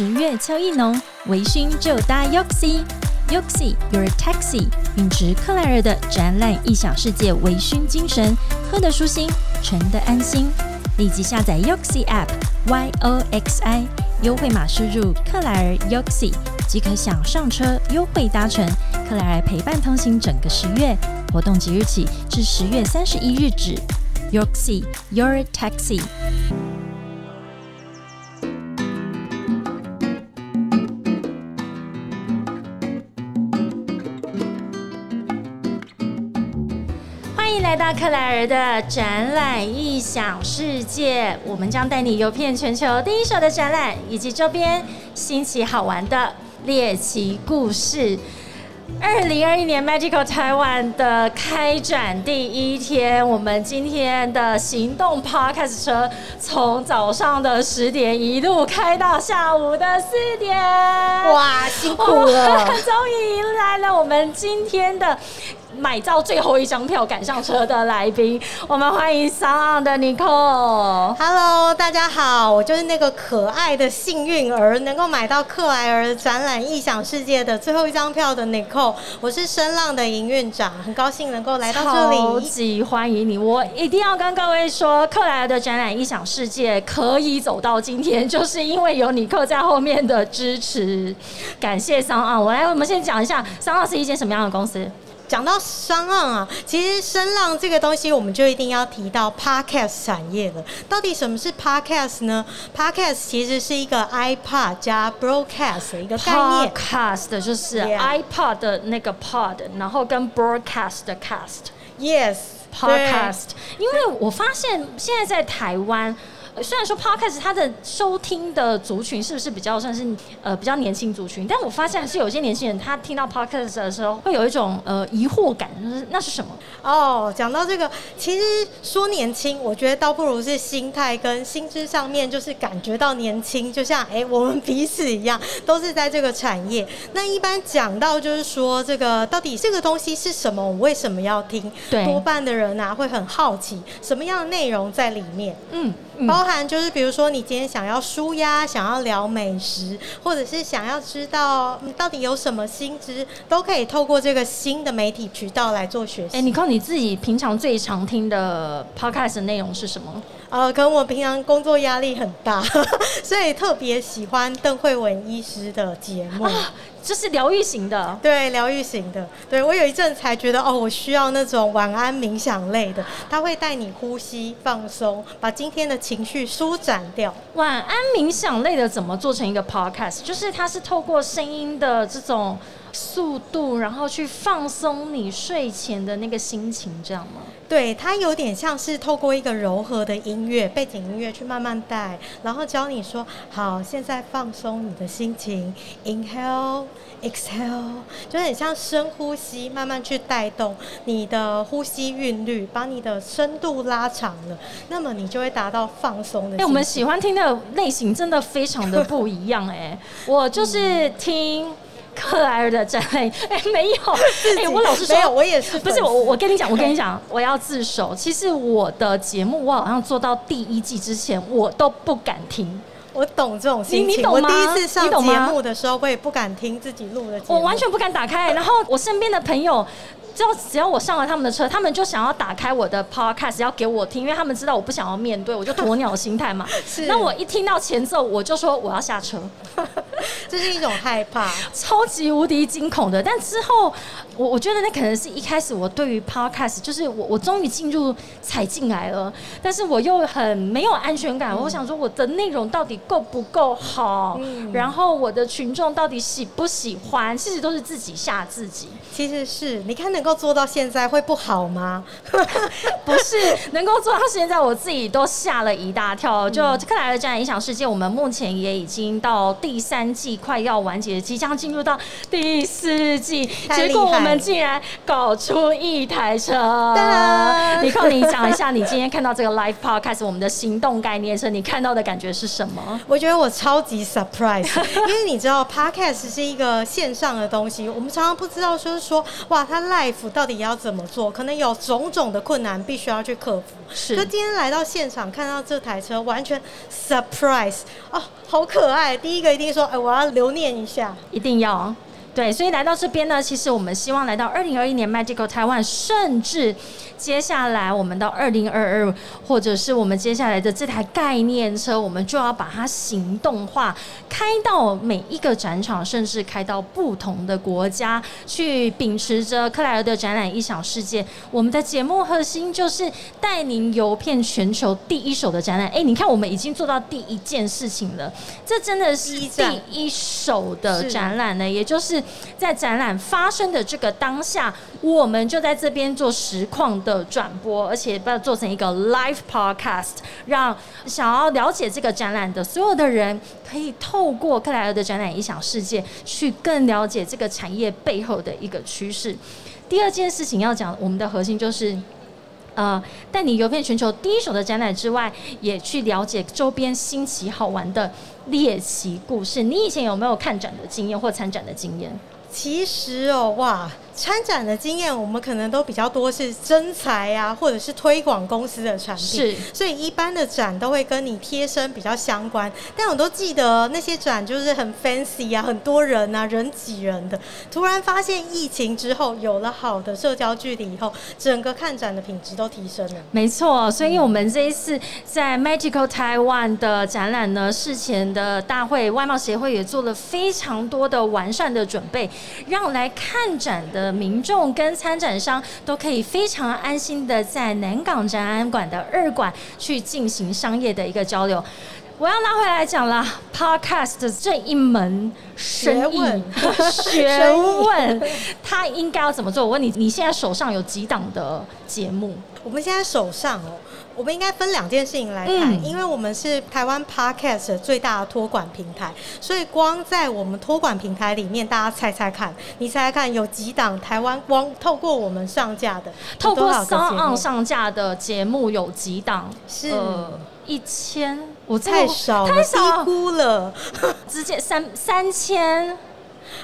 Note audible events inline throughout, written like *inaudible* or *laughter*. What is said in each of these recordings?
十月秋意浓，微醺就搭 Yoxi。Yoxi Your Taxi，秉持克莱尔的展览异想世界微醺精神，喝得舒心，乘得安心。立即下载 Yoxi App Y O X I，优惠码输入克莱尔 Yoxi 即可享上车优惠搭乘。克莱尔陪伴同行整个十月，活动即日起至十月三十一日止。Yoxi Your Taxi。到克莱尔的展览异想世界，我们将带你游遍全球第一手的展览以及周边新奇好玩的猎奇故事。二零二一年 Magical Taiwan 的开展第一天，我们今天的行动 Podcast 车从早上的十点一路开到下午的四点，哇，辛苦了！*laughs* 终于迎来了我们今天的。买到最后一张票赶上车的来宾，我们欢迎上岸的 Nicole。Hello，大家好，我就是那个可爱的幸运儿，能够买到克莱尔展览异想世界的最后一张票的 Nicole。我是声浪的营运长，很高兴能够来到这里超里。级欢迎你！我一定要跟各位说，克莱尔的展览异想世界可以走到今天，就是因为有尼克在后面的支持。感谢商岸，我来，我们先讲一下商岸是一间什么样的公司。讲到声浪啊，其实声浪这个东西，我们就一定要提到 Podcast 产业了。到底什么是 Podcast 呢？Podcast 其实是一个 iPod 加 Broadcast 的一个概念。Podcast 就是 iPod 的那个 pod，然后跟 broadcast 的 cast。Yes。podcast，因为我发现现在在台湾。呃虽然说 podcast 它的收听的族群是不是比较算是呃比较年轻族群，但我发现还是有些年轻人他听到 podcast 的时候会有一种呃疑惑感，就是那是什么？哦，讲到这个，其实说年轻，我觉得倒不如是心态跟心智上面，就是感觉到年轻，就像哎、我们彼此一样，都是在这个产业。那一般讲到就是说，这个到底这个东西是什么，我为什么要听？对多半的人啊会很好奇什么样的内容在里面。嗯，嗯包含就是比如说你今天想要舒压，想要聊美食，或者是想要知道嗯到底有什么新知，都可以透过这个新的媒体渠道来做学习。哎、你靠你自己平常最常听的 podcast 的内容是什么？呃，可能我平常工作压力很大，*laughs* 所以特别喜欢邓慧文医师的节目。啊，就是疗愈型的。对，疗愈型的。对我有一阵才觉得，哦，我需要那种晚安冥想类的，它会带你呼吸放松，把今天的情绪舒展掉。晚安冥想类的怎么做成一个 podcast？就是它是透过声音的这种速度，然后去放松你睡前的那个心情，这样吗？对，它有点像是透过一个柔和的音乐、背景音乐去慢慢带，然后教你说：好，现在放松你的心情，inhale。exhale 就很像深呼吸，慢慢去带动你的呼吸韵律，把你的深度拉长了，那么你就会达到放松的心哎、情。我们喜欢听的类型真的非常的不一样哎、我就是听克莱尔的展览，哎、没有，*laughs* 哎、我老实说，没有，我也是不是我，我跟你讲，我跟你讲，*laughs* 我要自首。其实我的节目，我好像做到第一季之前，我都不敢听，我懂这种心情。你你懂吗我第一次上节目的时候，我也不敢听自己录的我完全不敢打开。然后我身边的朋友。只要只要我上了他们的车，他们就想要打开我的 podcast 要给我听，因为他们知道我不想要面对，我就鸵鸟心态嘛。*laughs* 是那我一听到前奏，我就说我要下车。*laughs* 这是一种害怕。超级无敌惊恐的。但之后，我我觉得那可能是一开始我对于 podcast，就是我我终于进入踩进来了，但是我又很没有安全感。我想说我的内容到底够不够好，嗯然后我的群众到底喜不喜欢，其实都是自己吓自己。其实是，你看能够做到现在会不好吗？*laughs* 不是能够做到现在，我自己都吓了一大跳。就嗯克莱尔展影响世界，我们目前也已经到第三季，快要完结，即将进入到第四季。结果我们竟然搞出一台车哒！你你靠你讲一下，你今天看到这个 live podcast，我们的行动概念车，你看到的感觉是什么？我觉得我超级 surprise，*laughs* 因为你知道 podcast 是一个线上的东西，我们常常不知道说是说哇，它 live 到底要怎么做，可能有种种的困难必须要去克服。是可今天来到现场看到这台车，完全 surprise 哦，好可爱。第一个一定说，哎，我要留念一下。一定要。对，所以来到这边呢，其实我们希望来到二零二一年 Magical Taiwan，甚至接下来我们到二零二二，或者是我们接下来的这台概念车，我们就要把它行动化，开到每一个展场，甚至开到不同的国家，去秉持着克莱尔的展览一小世界。我们的节目核心就是带您游遍全球第一手的展览。哎，你看，我们已经做到第一件事情了，这真的是第一手的展览呢，也就是在展览发生的这个当下，我们就在这边做实况的转播，而且把它做成一个 live podcast，让想要了解这个展览的所有的人，可以透过克莱尔的展览影响世界，去更了解这个产业背后的一个趋势。第二件事情要讲，我们的核心就是。呃，带你游遍全球第一手的展览之外，也去了解周边新奇好玩的猎奇故事。你以前有没有看展的经验或参展的经验？其实哦，哇，参展的经验我们可能都比较多是真材啊，或者是推广公司的产品，是所以一般的展都会跟你贴身比较相关。但我都记得那些展就是很 fancy 啊，很多人啊，人挤人的。突然发现疫情之后有了好的社交距离以后，整个看展的品质都提升了。没错，所以我们这一次在 Magical Taiwan 的展览呢，事前的大会外贸协会也做了非常多的完善的准备，让来看展的民众跟参展商都可以非常安心的在南港展览馆的二馆去进行商业的一个交流。我要拉回来讲了，Podcast 这一门生意学问学问，*laughs* 它应该要怎么做？我问你，你现在手上有几档的节目？我们现在手上哦，我们应该分两件事情来谈，嗯因为我们是台湾 Podcast 的最大的托管平台，所以光在我们托管平台里面，大家猜猜看，你猜猜看有几档台湾光透过我们上架的，透过 s 节 o 上架的节目有几档？是呃一千，我太少了，太少低估了。*laughs* 直接三三千，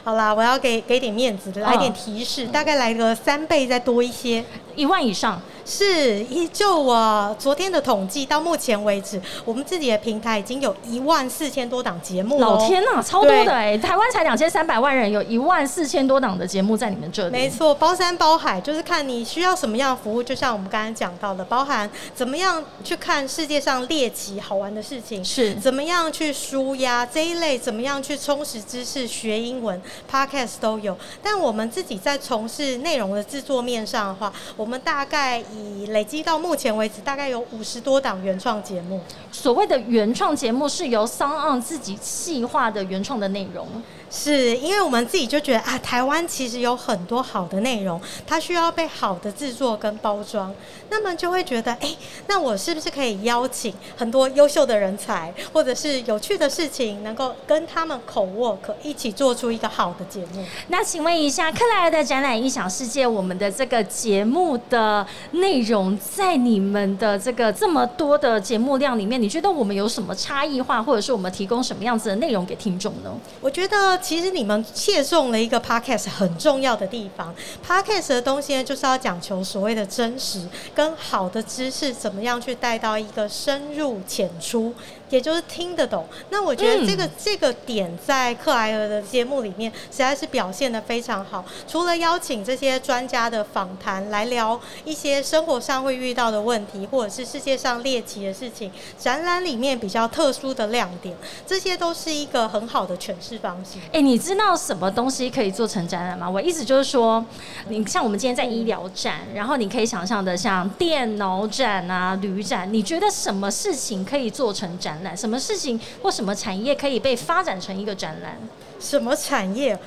好啦，我要给给点面子，来点提示，大概来个三倍再多一些。一万以上。是，依就我昨天的统计，到目前为止，我们自己的平台已经有一万四千多档节目、哦。老天呐、超多的哎、台湾才两千三百万人，有一万四千多档的节目在你们这里。没错，包山包海，就是看你需要什么样的服务。就像我们刚才讲到的，包含怎么样去看世界上猎奇好玩的事情，是怎么样去舒压这一类，怎么样去充实知识、学英文，podcast 都有。但我们自己在从事内容的制作面上的话，我们大概以累积到目前为止，大概有五十多档原创节目。所谓的原创节目是由 s o n 自己细化的原创的内容。是因为我们自己就觉得啊，台湾其实有很多好的内容，它需要被好的制作跟包装，那么就会觉得，哎、那我是不是可以邀请很多优秀的人才，或者是有趣的事情，能够跟他们口 work 一起做出一个好的节目？那请问一下，克莱尔的展览音响世界，我们的这个节目的内容，在你们的这个这么多的节目量里面，你觉得我们有什么差异化，或者是我们提供什么样子的内容给听众呢？我觉得其实你们切中了一个 podcast 很重要的地方。podcast 的东西呢，就是要讲求所谓的真实跟好的知识，怎么样去带到一个深入浅出，也就是听得懂。那我觉得这个、这个点在克莱尔的节目里面实在是表现的非常好。除了邀请这些专家的访谈来聊一些生活上会遇到的问题，或者是世界上猎奇的事情，展览里面比较特殊的亮点，这些都是一个很好的诠释方式。哎、你知道什么东西可以做成展览吗？我意思就是说，你像我们今天在医疗展，然后你可以想象的像电脑展啊、旅展，你觉得什么事情可以做成展什么事情或什么产业可以被发展成一个展览？什么产业？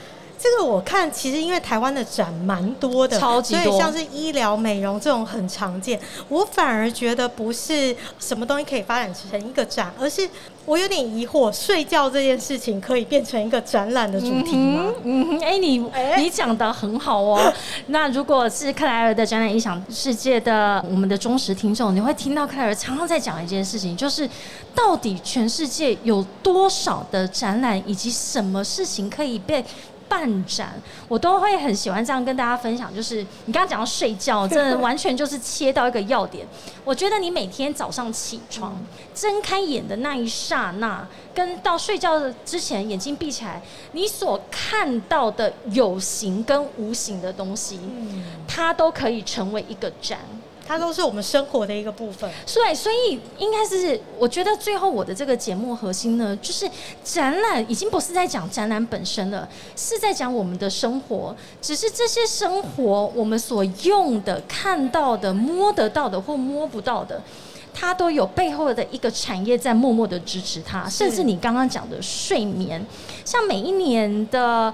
这个我看，其实因为台湾的展蛮多的，超级多所以像是医疗美容这种很常见。我反而觉得不是什么东西可以发展成一个展，而是我有点疑惑，睡觉这件事情可以变成一个展览的主题吗？嗯哼，哎、你哎你讲的很好哦。*laughs* 那如果是克莱尔的展览影响世界的我们的忠实听众，你会听到克莱尔常常在讲一件事情，就是到底全世界有多少的展览，以及什么事情可以被。办展，我都会很喜欢这样跟大家分享。就是你刚刚讲到睡觉，*laughs* 真的完全就是切到一个要点。我觉得你每天早上起床，睁开眼的那一刹那，跟到睡觉之前眼睛闭起来，你所看到的有形跟无形的东西，它都可以成为一个展。它都是我们生活的一个部分。所以，所以应该是，我觉得最后我的这个节目核心呢，就是展览已经不是在讲展览本身了，是在讲我们的生活。只是这些生活，我们所用的、看到的、摸得到的或摸不到的，它都有背后的一个产业在默默的支持它。甚至你刚刚讲的睡眠，像每一年的。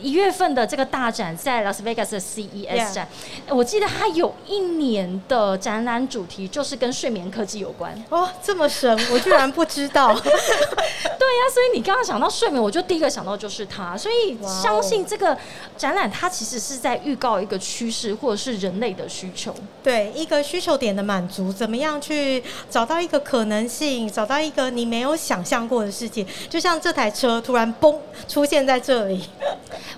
一月份的这个大展在拉斯维加斯的 CES 展我记得它有一年的展览主题就是跟睡眠科技有关。哦，这么神，我居然不知道。*laughs* 对呀、所以你刚刚想到睡眠，我就第一个想到就是它。所以相信这个展览，它其实是在预告一个趋势，或者是人类的需求。对一个需求点的满足，怎么样去找到一个可能性，找到一个你没有想象过的世界？就像这台车突然嘣出现在这里，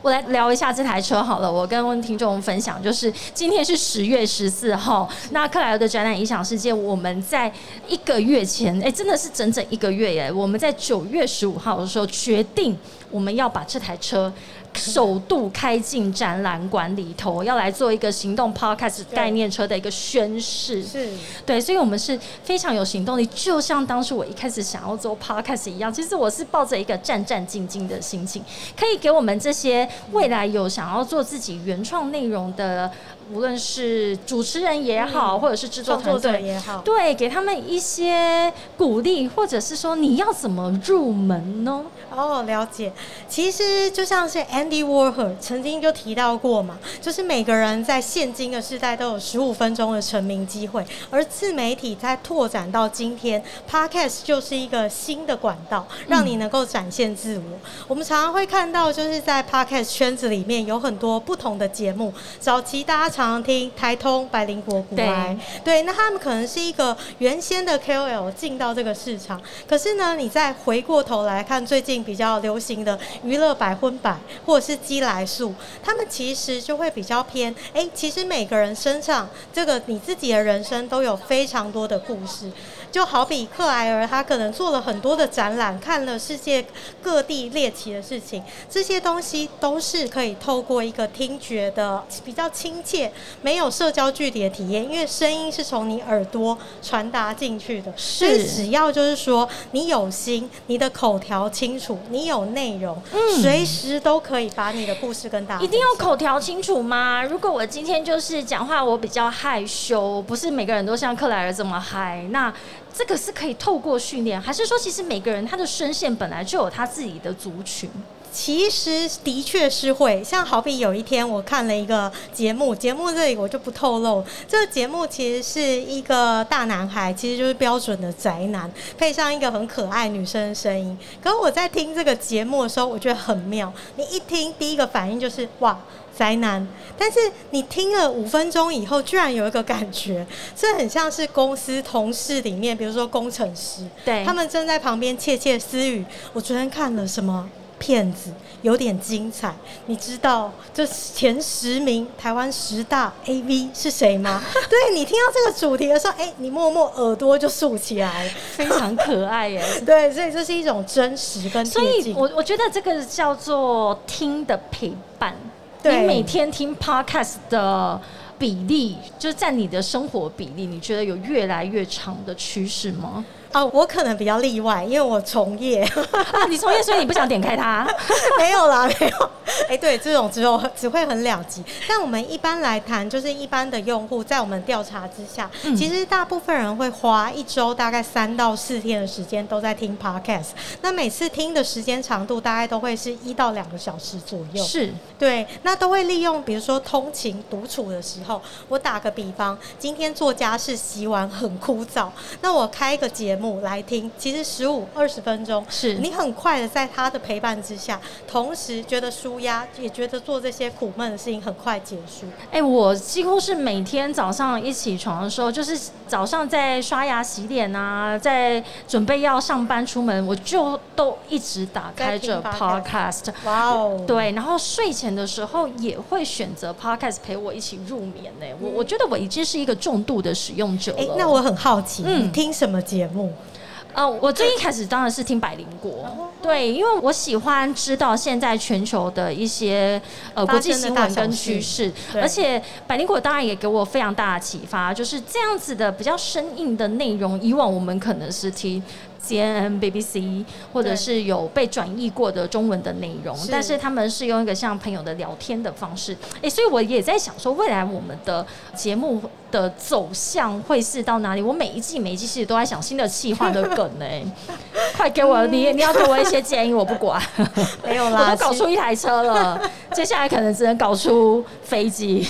我来聊一下这台车好了，我跟听众分享，就是今天是十月十四号，那克莱尔的展览影响世界，我们在一个月前，哎、真的是整整一个月耶，我们在九月十五号的时候决定，我们要把这台车。首度开进展览馆里头，要来做一个行动 podcast 概念车的一个宣誓。是对，所以我们是非常有行动力，就像当初我一开始想要做 podcast 一样。其实我是抱着一个战战兢兢的心情，可以给我们这些未来有想要做自己原创内容的，无论是主持人也好，或者是制作作团队。者也好，对，给他们一些鼓励，或者是说你要怎么入门呢？哦，了解。其实就像是 Andy Warhol 曾经就提到过嘛，就是每个人在现今的时代都有十五分钟的成名机会，而自媒体在拓展到今天，Podcast 就是一个新的管道，让你能够展现自我。我们常常会看到，就是在 Podcast 圈子里面有很多不同的节目。早期大家常常听台通、百灵果、古来，对，那他们可能是一个原先的 KOL 进到这个市场，可是呢，你再回过头来看最近比较流行的娱乐百分百或者是鸡来素，他们其实就会比较偏，哎、其实每个人身上这个你自己的人生都有非常多的故事。就好比克莱尔，他可能做了很多的展览，看了世界各地猎奇的事情，这些东西都是可以透过一个听觉的比较亲切、没有社交距离的体验，因为声音是从你耳朵传达进去的。所以只要就是说你有心，你的口条清楚，你有内容，嗯随时都可以把你的故事跟大家一定要口条清楚吗？如果我今天就是讲话我比较害羞，不是每个人都像克莱尔这么嗨，那这个是可以透过训练，还是说其实每个人他的声线本来就有他自己的族群？其实的确是会，像好比有一天我看了一个节目，节目这里我就不透露。这个节目其实是一个大男孩，其实就是标准的宅男，配上一个很可爱女生的声音。可是我在听这个节目的时候，我觉得很妙。你一听，第一个反应就是哇。宅男，但是你听了五分钟以后，居然有一个感觉，*laughs* 这很像是公司同事里面，比如说工程师，对他们正在旁边窃窃私语。我昨天看了什么片子，有点精彩。你知道这前十名台湾十大 AV 是谁吗？*laughs* 对你听到这个主题的时候，哎、你默默耳朵就竖起来。非常可爱耶。*laughs* 对，所以这是一种真实跟所以。我我觉得这个叫做听的陪伴。你每天听 podcast 的比例，就是占你的生活比例，你觉得有越来越长的趋势吗？啊，我可能比较例外，因为我从业。啊，你从业，所以你不想点开它？*laughs* 没有啦，没有。哎，对，这种只有只会很两极。但我们一般来谈，就是一般的用户，在我们调查之下，其实大部分人会花一周大概三到四天的时间都在听 podcast。那每次听的时间长度大概都会是一到两个小时左右。是对，那都会利用，比如说通勤独处的时候，我打个比方，今天做家事洗碗很枯燥，那我开一个节目来听，其实十五二十分钟，是你很快的在他的陪伴之下，同时觉得舒压，也觉得做这些苦闷的事情很快结束。哎，我几乎是每天早上一起床的时候，就是早上在刷牙洗脸啊，在准备要上班出门，我就都一直打开着 podcast。哇哦，对，然后睡前的时候也会选择 podcast 陪我一起入眠呢。我我觉得我已经是一个重度的使用者了。那我很好奇，你听什么节目？呃，我最一开始当然是听百灵果，对，因为我喜欢知道现在全球的一些呃国际新闻跟趋势，而且百灵果当然也给我非常大的启发，就是这样子的比较生硬的内容，以往我们可能是听。C N N B B C，或者是有被转译过的中文的内容，但是他们是用一个像朋友的聊天的方式，哎，所以我也在想说，未来我们的节目的走向会是到哪里？我每一季每一季其实都在想新的企划的梗 *laughs* 呢，快给我，你你要给我一些建议，我不管，*laughs* 没有啦，我都搞出一台车了，*laughs* 接下来可能只能搞出飞机，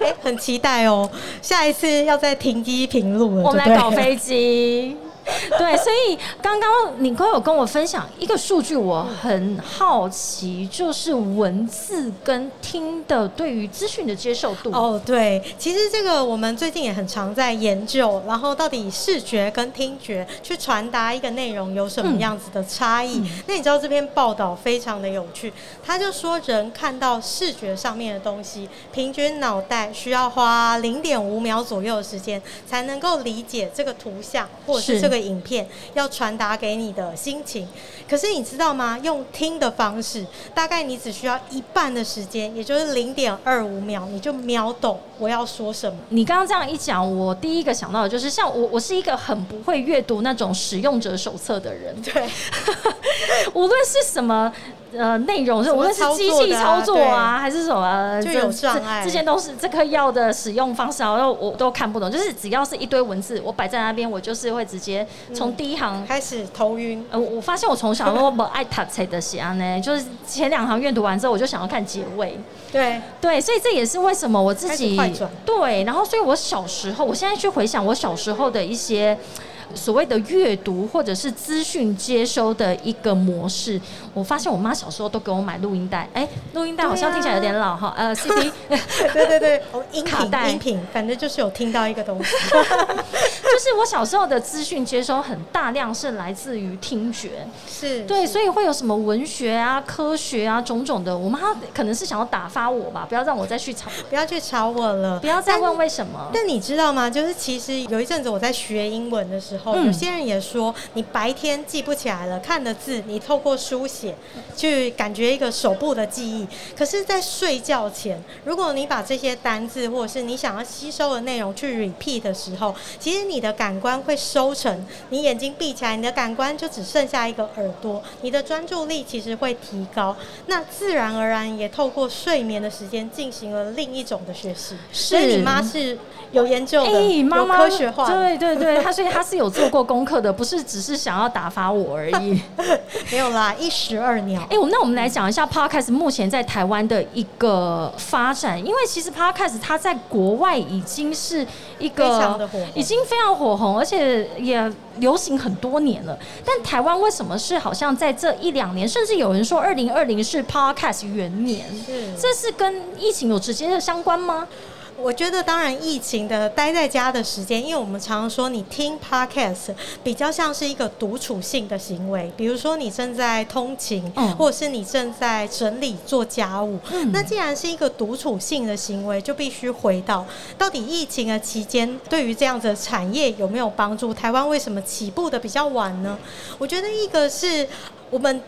哎，很期待哦，下一次要再停机平路了，我们来搞飞机。*laughs* 对，所以刚刚你哥有跟我分享一个数据，我很好奇，就是文字跟听的对于资讯的接受度。哦，对，其实这个我们最近也很常在研究，然后到底视觉跟听觉去传达一个内容有什么样子的差异？那你知道这篇报道非常的有趣，他就说人看到视觉上面的东西，平均脑袋需要花零点五秒左右的时间才能够理解这个图像，或者是这个。个影片要传达给你的心情，可是你知道吗？用听的方式，大概你只需要一半的时间，也就是零点二五秒，你就秒懂我要说什么。你刚刚这样一讲，我第一个想到的就是像我，我是一个很不会阅读那种使用者手册的人，对，*laughs* *laughs* 无论是什么。呃，内容是无论是机器操作啊，还是什么，就有障碍。这些都是这颗药的使用方式，然后我都看不懂。就是只要是一堆文字，我摆在那边，我就是会直接从第一行开始头晕。呃，我发现我从小我不爱读册的写呢，就是前两行阅读完之后，我就想要看结尾。对对，所以这也是为什么我自己对。然后，所以我小时候，我现在去回想我小时候的一些。所谓的阅读或者是资讯接收的一个模式，我发现我妈小时候都给我买录音带，哎，录音带好像听起来有点老哈，呃，CD，*laughs* 对对对，音频音频，反正就是有听到一个东西，*laughs* 就是我小时候的资讯接收很大量是来自于听觉，是对，所以会有什么文学啊、科学啊种种的，我妈可能是想要打发我吧，不要让我再去吵，不要去吵我了，不要再问为什么。但你知道吗？就是其实有一阵子我在学英文的时候。有些人也说，你白天记不起来了，看的字，你透过书写去感觉一个手部的记忆。可是，在睡觉前，如果你把这些单字或者是你想要吸收的内容去 repeat 的时候，其实你的感官会收成。你眼睛闭起来，你的感官就只剩下一个耳朵，你的专注力其实会提高。那自然而然也透过睡眠的时间进行了另一种的学习。所以你妈是。有研究的，有科学化，对对对，她所以她是有做过功课的，不是只是想要打发我而已。*laughs* 没有啦，一石二鸟。哎我，那我们来讲一下 Podcast 目前在台湾的一个发展，因为其实 Podcast 它在国外已经是一个已经非常火红，而且也流行很多年了。但台湾为什么是好像在这一两年，甚至有人说二零二零是 Podcast 元年？是，这是跟疫情有直接的相关吗？我觉得当然，疫情的待在家的时间，因为我们常常说，你听 podcast 比较像是一个独处性的行为。比如说，你正在通勤，或者是你正在整理做家务。那既然是一个独处性的行为，就必须回到到底疫情的期间，对于这样子的产业有没有帮助？台湾为什么起步的比较晚呢？我觉得一个是我们。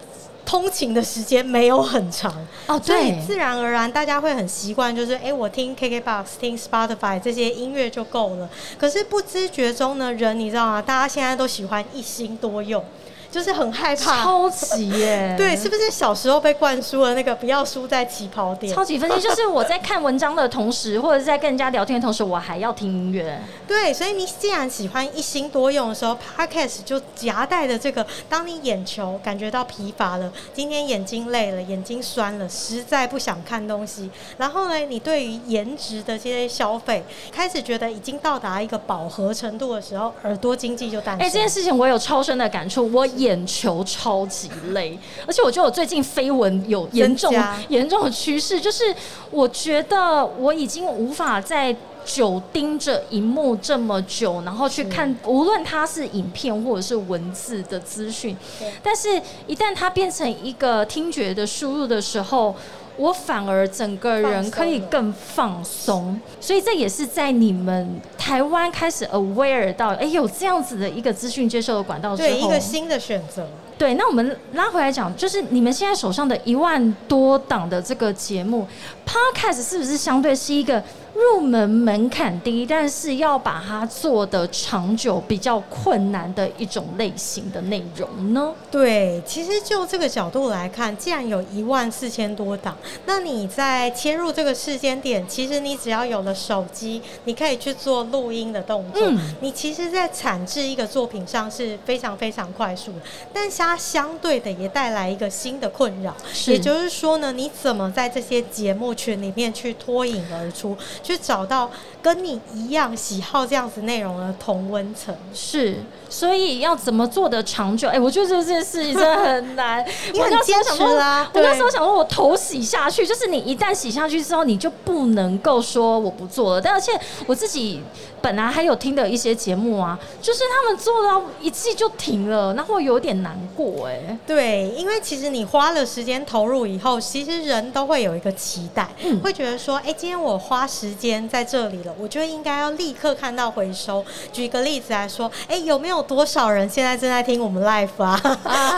通勤的时间没有很长哦，所以，自然而然大家会很习惯，就是哎、诶我听 KKBOX、听 Spotify 这些音乐就够了。可是不知觉中呢，人你知道吗？大家现在都喜欢一心多用，就是很害怕。超级耶，*laughs* 对，是不是小时候被灌输了那个不要输在起跑点？超级分析，就是我在看文章的同时，或者是在跟人家聊天的同时，我还要听音乐。对，所以你既然喜欢一心多用的时候，Podcast 就夹带着这个，当你眼球感觉到疲乏了，今天眼睛累了，眼睛酸了，实在不想看东西，然后呢，你对于颜值的这些消费开始觉得已经到达一个饱和程度的时候，耳朵经济就诞生。哎、这件事情我有超深的感触，我眼球超级累，而且我觉得我最近绯闻有严重严重的趋势，就是我觉得我已经无法再。久盯着荧幕这么久，然后去看，无论它是影片或者是文字的资讯，但是一旦它变成一个听觉的输入的时候，我反而整个人可以更放松，所以这也是在你们台湾开始 aware 到，哎、有这样子的一个资讯接受的管道之后，对一个新的选择。对，那我们拉回来讲，就是你们现在手上的一万多档的这个节目，Podcast 是不是相对是一个入门门槛低，但是要把它做的长久比较困难的一种类型的内容呢？对，其实就这个角度来看，既然有一万四千多档，那你在切入这个时间点，其实你只要有了手机，你可以去做录音的动作。嗯你其实，在产制一个作品上是非常非常快速的，但是它相对的也带来一个新的困扰，也就是说呢，你怎么在这些节目群里面去脱颖而出，去找到跟你一样喜好这样子内容的同温层？是，所以要怎么做的长久？哎、我觉得这件事情真的很难。*laughs* 我那时候想说，我头洗下去，就是你一旦洗下去之后，你就不能够说我不做了。但而且我自己本来还有听的一些节目啊，就是他们做到一季就停了，那会有点难过哎、对，因为其实你花了时间投入以后，其实人都会有一个期待，嗯会觉得说，哎，今天我花时间在这里了，我觉得应该要立刻看到回收。举个例子来说，哎，有没有多少人现在正在听我们 live 啊？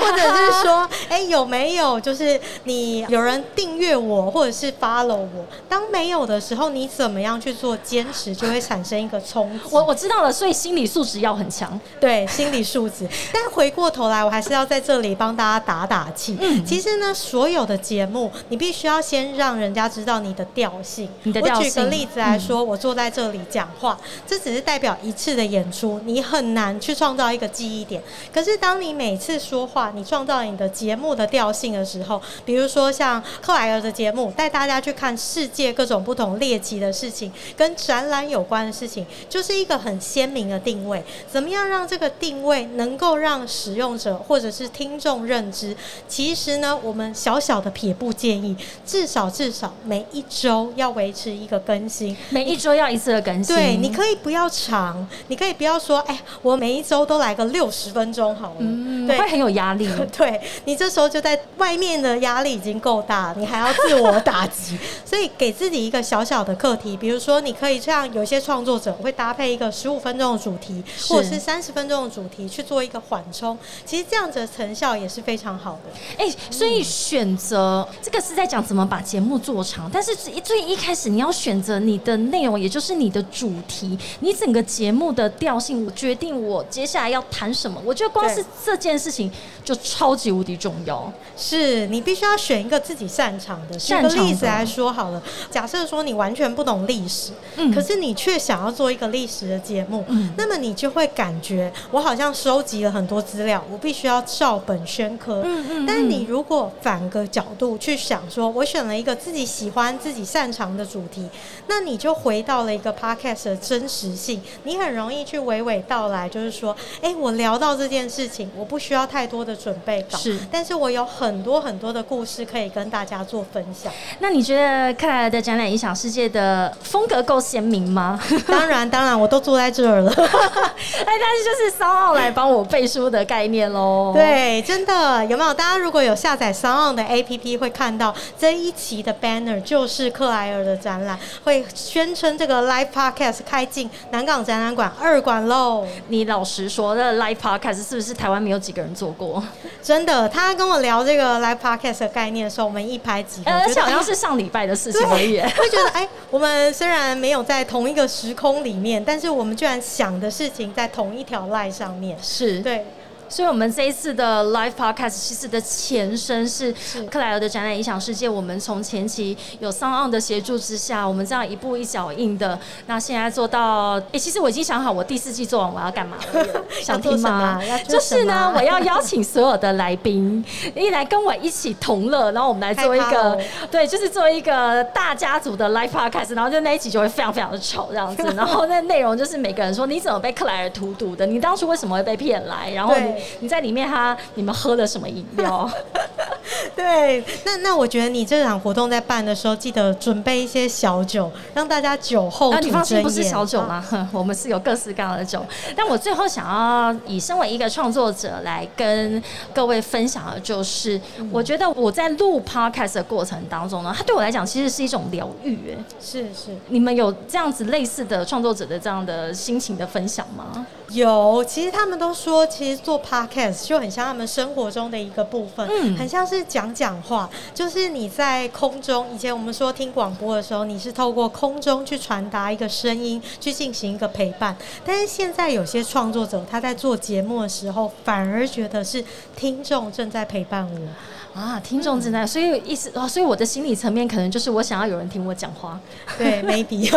或者是说，哎，有没有就是你有人订阅我，或者是 follow 我？当没有的时候，你怎么样去做坚持，就会产生一个冲击。我我知道了，所以心理素质要很强。对心理素质。但回过头来，我还是要在这里帮大家打打气。嗯其实呢，所有的节目，你必须要先让人家知道你的调性。你的调我举个例子来说，我坐在这里讲话，这只是代表一次的演出，你很难去创造一个记忆点。可是当你每次说话，你创造你的节目的调性的时候，比如说像克莱尔的节目，带大家去看世界各种不同猎奇的事情，跟展览有关的事情，就是一个很鲜明的定位。怎么样让这个定位能够让使用者或者是听众认知？其实呢，我们小小的撇步建议，至少至少每一周要维持一个更新。每一周要一次的更新。对，你可以不要长，你可以不要说，哎，我每一周都来个六十分钟好了。嗯，对会很有压力。*laughs* 对你这时候就在外面的压力已经够大，你还要自我打击，*laughs* 所以给自己一个小小的课题，比如说你可以像有些创作者会搭配一个十五分钟的主题，或者是三十分钟的主题去做一个缓冲，其实这样子的成效也是非常好的。哎、所以选择这个是在讲怎么把节目做长，但是最最一开始你要选择你的内容，也就是你的主题，你整个节目的调性，我决定我接下来要谈什么。我觉得光是这件事情就超级无敌重要。是你必须要选一个自己擅长的。举擅长的个例子来说好了，假设说你完全不懂历史，嗯可是你却想要做一个历史的节目，嗯那么你就会感觉我好像收集了很多资料，我必须要照本宣科。嗯嗯但你如果反个角度去想说，我选了一个自己喜欢、自己擅长的主题，那你就回到了一个 podcast 的真实性，你很容易去娓娓道来，就是说，哎，我聊到这件事情，我不需要太多的准备稿，是但是我有很多很多的故事可以跟大家做分享。那你觉得克莱尔的展览影响世界的风格够鲜明吗？*laughs* 当然，当然，我都坐在这儿了。*laughs* 哎，但是就是骚奥来帮我背书的概念喽。。对，真的有没有？大家如果有下载 o n 的 APP，会看到这一期的 banner 就是克莱尔的展览，会宣称这个 live podcast 开进南港展览馆二馆喽。你老实说，那 live podcast 是不是台湾没有几个人做过？真的，他跟我聊这个 live podcast 的概念的时候，我们一拍即合，而且好像是上礼拜的事情而已。会觉得，哎，我们虽然没有在同一个时空里面，但是我们居然想的事情在同一条 line 上面。是，对，所以，我们这一次的 live podcast 其实的前身是是。克莱尔的展览影响世界。我们从前期有桑奥的协助之下，我们这样一步一脚印的，那现在做到，哎、其实我已经想好我第四季做完我要干嘛了，*laughs* 想听吗？就是呢，我要邀请所有的来宾一来跟我一起同乐，然后我们来做一个对，就是做一个大家族的 live podcast，然后就那一集就会非常非常的丑这样子，*laughs* 然后那内容就是每个人说你怎么被克莱尔荼毒的，你当初为什么会被骗来，然后你在里面哈你们喝了什么饮料？*laughs* *laughs* 对，那那我觉得你这场活动在办的时候，记得准备一些小酒，让大家酒后啊，吐你放心，不是小酒吗，哼 *laughs* 我们是有各式各样的酒。但我最后想要以身为一个创作者来跟各位分享的，就是嗯我觉得我在录 podcast 的过程当中呢，它对我来讲其实是一种疗愈。哎，是是你们有这样子类似的创作者的这样的心情的分享吗？有，其实他们都说，其实做 podcast 就很像他们生活中的一个部分，嗯很像是讲讲话，就是你在空中。以前我们说听广播的时候，你是透过空中去传达一个声音，去进行一个陪伴。但是现在有些创作者他在做节目的时候，反而觉得是听众正在陪伴我。啊，听众正在，所以意思哦，所以我的心理层面可能就是我想要有人听我讲话，对，*laughs* maybe。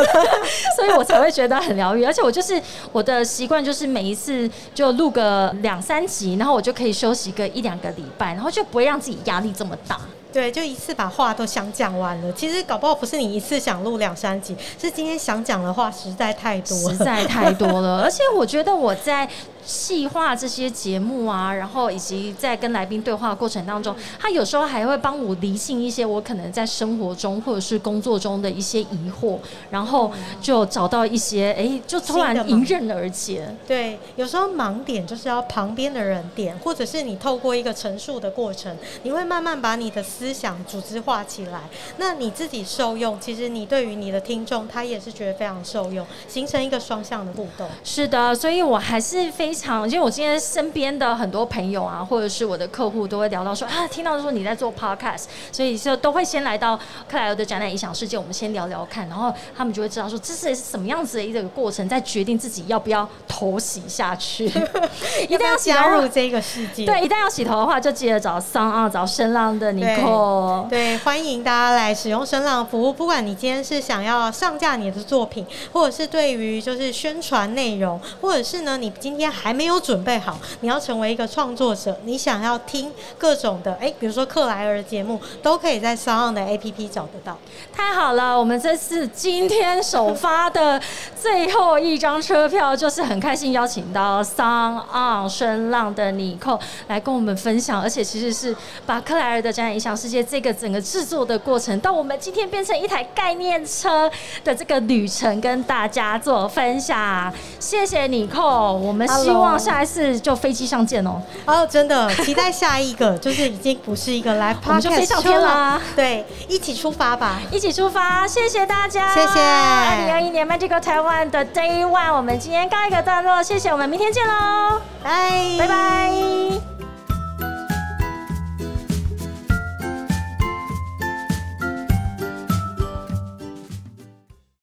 所以我才会觉得很疗愈。而且我就是我的习惯就是每一次就录个两三集，然后我就可以休息个一两个礼拜，然后就不会让自己压力这么大。对，就一次把话都想讲完了。其实搞不好不是你一次想录两三集，是今天想讲的话实在太多了。实在太多了，*laughs* 而且我觉得我在细化这些节目啊，然后以及在跟来宾对话的过程当中，他有时候还会帮我理清一些我可能在生活中或者是工作中的一些疑惑，然后就找到一些哎，就突然迎刃而解。对，有时候盲点就是要旁边的人点，或者是你透过一个陈述的过程，你会慢慢把你的思想组织化起来。那你自己受用，其实你对于你的听众，他也是觉得非常受用，形成一个双向的互动。是的，所以我还是非常，因为我今天身边的很多朋友啊，或者是我的客户都会聊到说啊，听到说你在做 podcast，所以就都会先来到克莱尔的展览影响世界，我们先聊聊看，然后他们就会知道说这是什么样子的一个过程，再决定自己要不要头洗下去。*laughs* 一定要加入这个世界？对，一旦要洗头的话，就记得找桑啊，找声浪的尼克。对，欢迎大家来使用声浪服务。不管你今天是想要上架你的作品，或者是对于就是宣传内容，或者是呢你今天还没有准备好，你要成为一个创作者，你想要听各种的，哎，比如说克莱尔的节目，都可以在声浪的 APP 找得到。太好了，我们这次今天首发的最后一张车票，就是很开心邀请到 song on 声浪的尼寇来跟我们分享，而且其实是把克莱尔的展览影响世界这个整个制作的过程，到我们今天变成一台概念车的这个旅程，跟大家做分享。谢谢尼寇，我们希望下一次就飞机上见哦。哦，真的期待下一个，就是已经不是一个 live *laughs* 我们就飞 podcast 上天了啦，对，一起出发吧。一起出发，谢谢大家，谢谢二零二一年 Magical Taiwan 的 Day One，我们今天告一个段落，谢谢，我们明天见喽，拜拜拜。